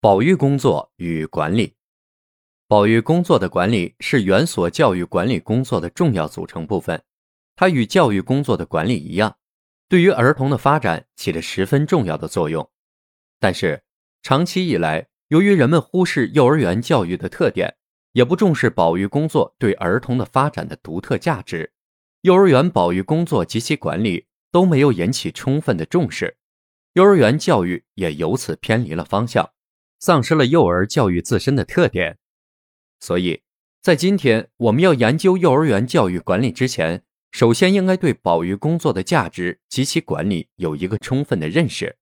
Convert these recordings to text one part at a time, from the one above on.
保育工作与管理，保育工作的管理是园所教育管理工作的重要组成部分。它与教育工作的管理一样，对于儿童的发展起着十分重要的作用。但是，长期以来，由于人们忽视幼儿园教育的特点，也不重视保育工作对儿童的发展的独特价值，幼儿园保育工作及其管理都没有引起充分的重视，幼儿园教育也由此偏离了方向。丧失了幼儿教育自身的特点，所以，在今天我们要研究幼儿园教育管理之前，首先应该对保育工作的价值及其管理有一个充分的认识。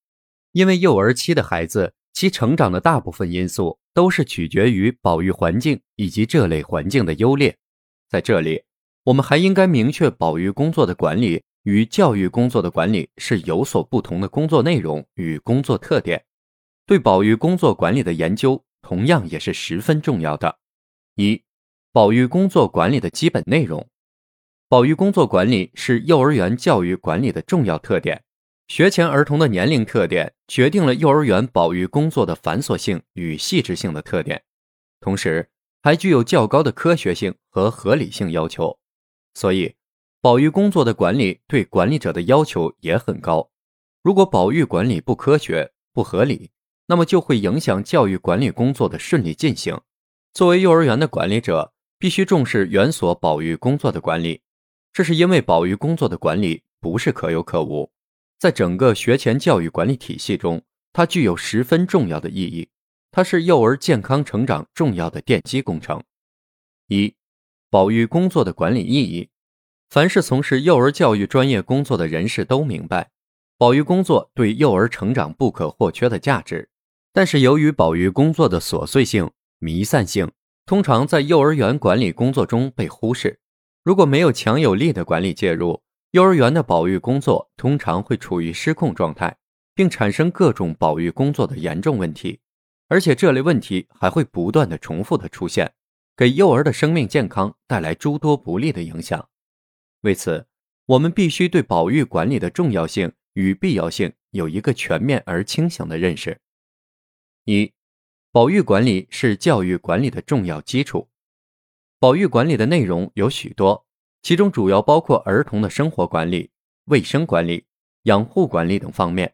因为幼儿期的孩子，其成长的大部分因素都是取决于保育环境以及这类环境的优劣。在这里，我们还应该明确，保育工作的管理与教育工作的管理是有所不同的工作内容与工作特点。对保育工作管理的研究同样也是十分重要的。一、保育工作管理的基本内容。保育工作管理是幼儿园教育管理的重要特点。学前儿童的年龄特点决定了幼儿园保育工作的繁琐性与细致性的特点，同时还具有较高的科学性和合理性要求。所以，保育工作的管理对管理者的要求也很高。如果保育管理不科学、不合理，那么就会影响教育管理工作的顺利进行。作为幼儿园的管理者，必须重视园所保育工作的管理。这是因为保育工作的管理不是可有可无，在整个学前教育管理体系中，它具有十分重要的意义。它是幼儿健康成长重要的奠基工程。一、保育工作的管理意义。凡是从事幼儿教育专业工作的人士都明白，保育工作对幼儿成长不可或缺的价值。但是，由于保育工作的琐碎性、弥散性，通常在幼儿园管理工作中被忽视。如果没有强有力的管理介入，幼儿园的保育工作通常会处于失控状态，并产生各种保育工作的严重问题。而且，这类问题还会不断的重复的出现，给幼儿的生命健康带来诸多不利的影响。为此，我们必须对保育管理的重要性与必要性有一个全面而清醒的认识。一，保育管理是教育管理的重要基础。保育管理的内容有许多，其中主要包括儿童的生活管理、卫生管理、养护管理等方面。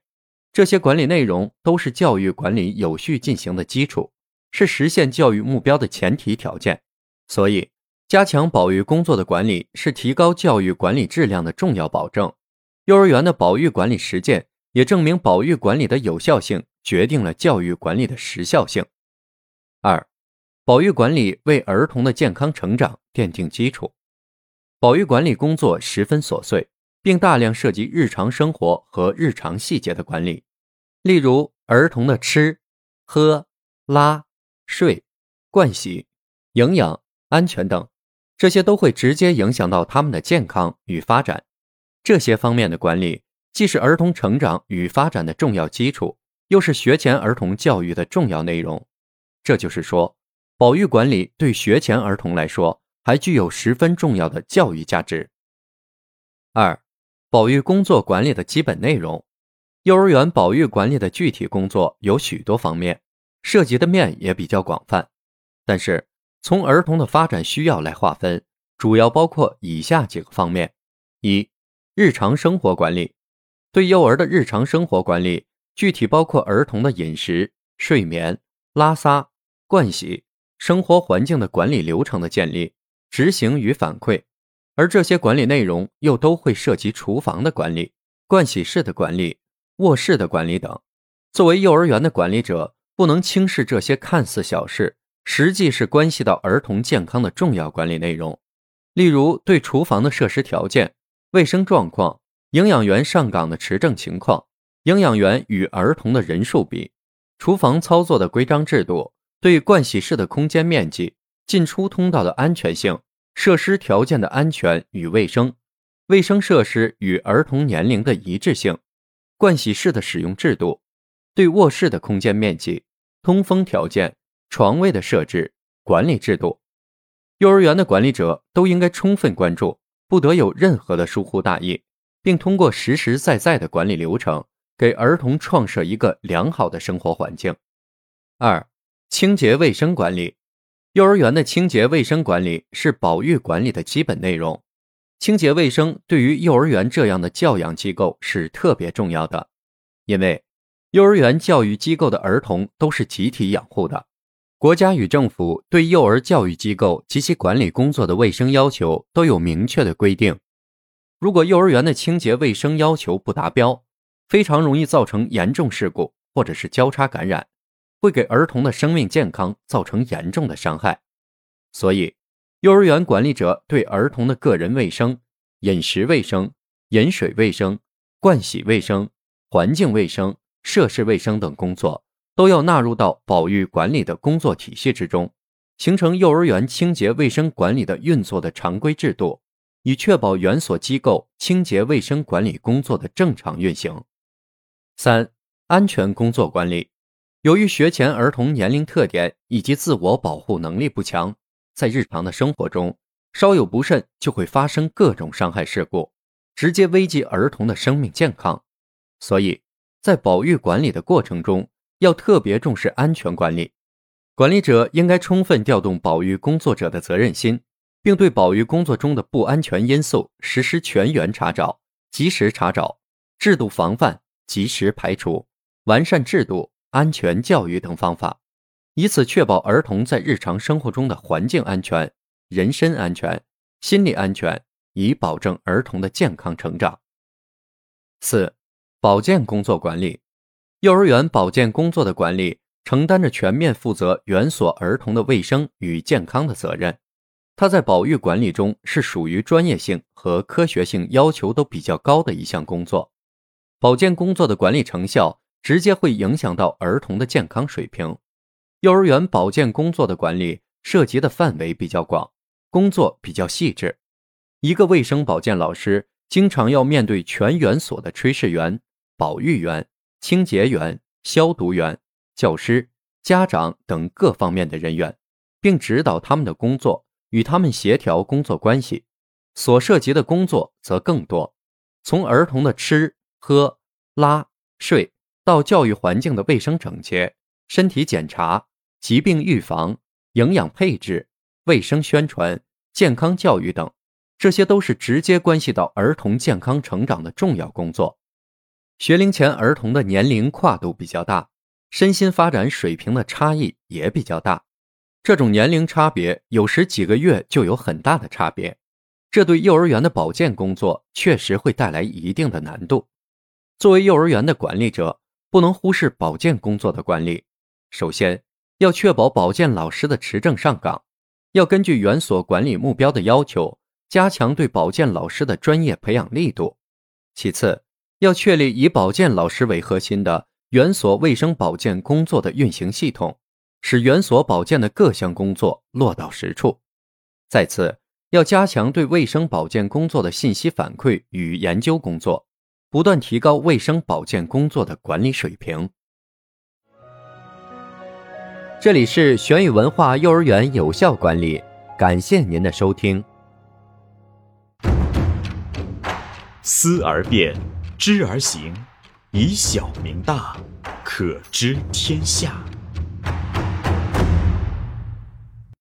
这些管理内容都是教育管理有序进行的基础，是实现教育目标的前提条件。所以，加强保育工作的管理是提高教育管理质量的重要保证。幼儿园的保育管理实践也证明，保育管理的有效性。决定了教育管理的时效性。二，保育管理为儿童的健康成长奠定基础。保育管理工作十分琐碎，并大量涉及日常生活和日常细节的管理，例如儿童的吃、喝、拉、睡、盥洗、营养、安全等，这些都会直接影响到他们的健康与发展。这些方面的管理，既是儿童成长与发展的重要基础。又是学前儿童教育的重要内容，这就是说，保育管理对学前儿童来说还具有十分重要的教育价值。二、保育工作管理的基本内容。幼儿园保育管理的具体工作有许多方面，涉及的面也比较广泛。但是从儿童的发展需要来划分，主要包括以下几个方面：一、日常生活管理，对幼儿的日常生活管理。具体包括儿童的饮食、睡眠、拉撒、盥洗、生活环境的管理流程的建立、执行与反馈，而这些管理内容又都会涉及厨房的管理、盥洗室的管理、卧室的管理等。作为幼儿园的管理者，不能轻视这些看似小事，实际是关系到儿童健康的重要管理内容。例如，对厨房的设施条件、卫生状况、营养员上岗的持证情况。营养员与儿童的人数比，厨房操作的规章制度，对盥洗室的空间面积、进出通道的安全性、设施条件的安全与卫生、卫生设施与儿童年龄的一致性、盥洗室的使用制度、对卧室的空间面积、通风条件、床位的设置、管理制度，幼儿园的管理者都应该充分关注，不得有任何的疏忽大意，并通过实实在在的管理流程。给儿童创设一个良好的生活环境。二、清洁卫生管理。幼儿园的清洁卫生管理是保育管理的基本内容。清洁卫生对于幼儿园这样的教养机构是特别重要的，因为幼儿园教育机构的儿童都是集体养护的。国家与政府对幼儿教育机构及其管理工作的卫生要求都有明确的规定。如果幼儿园的清洁卫生要求不达标，非常容易造成严重事故，或者是交叉感染，会给儿童的生命健康造成严重的伤害。所以，幼儿园管理者对儿童的个人卫生、饮食卫生、饮水卫生、盥洗卫生、环境卫生、设施卫生等工作，都要纳入到保育管理的工作体系之中，形成幼儿园清洁卫生管理的运作的常规制度，以确保园所机构清洁卫生管理工作的正常运行。三、安全工作管理。由于学前儿童年龄特点以及自我保护能力不强，在日常的生活中，稍有不慎就会发生各种伤害事故，直接危及儿童的生命健康。所以，在保育管理的过程中，要特别重视安全管理。管理者应该充分调动保育工作者的责任心，并对保育工作中的不安全因素实施全员查找、及时查找、制度防范。及时排除、完善制度、安全教育等方法，以此确保儿童在日常生活中的环境安全、人身安全、心理安全，以保证儿童的健康成长。四、保健工作管理。幼儿园保健工作的管理承担着全面负责园所儿童的卫生与健康的责任，它在保育管理中是属于专业性和科学性要求都比较高的一项工作。保健工作的管理成效，直接会影响到儿童的健康水平。幼儿园保健工作的管理涉及的范围比较广，工作比较细致。一个卫生保健老师经常要面对全园所的炊事员、保育员、清洁员、消毒员、教师、家长等各方面的人员，并指导他们的工作，与他们协调工作关系。所涉及的工作则更多，从儿童的吃。喝、拉、睡到教育环境的卫生整洁、身体检查、疾病预防、营养配置、卫生宣传、健康教育等，这些都是直接关系到儿童健康成长的重要工作。学龄前儿童的年龄跨度比较大，身心发展水平的差异也比较大，这种年龄差别有时几个月就有很大的差别，这对幼儿园的保健工作确实会带来一定的难度。作为幼儿园的管理者，不能忽视保健工作的管理。首先，要确保保健老师的持证上岗，要根据园所管理目标的要求，加强对保健老师的专业培养力度。其次，要确立以保健老师为核心的园所卫生保健工作的运行系统，使园所保健的各项工作落到实处。再次，要加强对卫生保健工作的信息反馈与研究工作。不断提高卫生保健工作的管理水平。这里是玄宇文化幼儿园有效管理，感谢您的收听。思而变，知而行，以小明大，可知天下。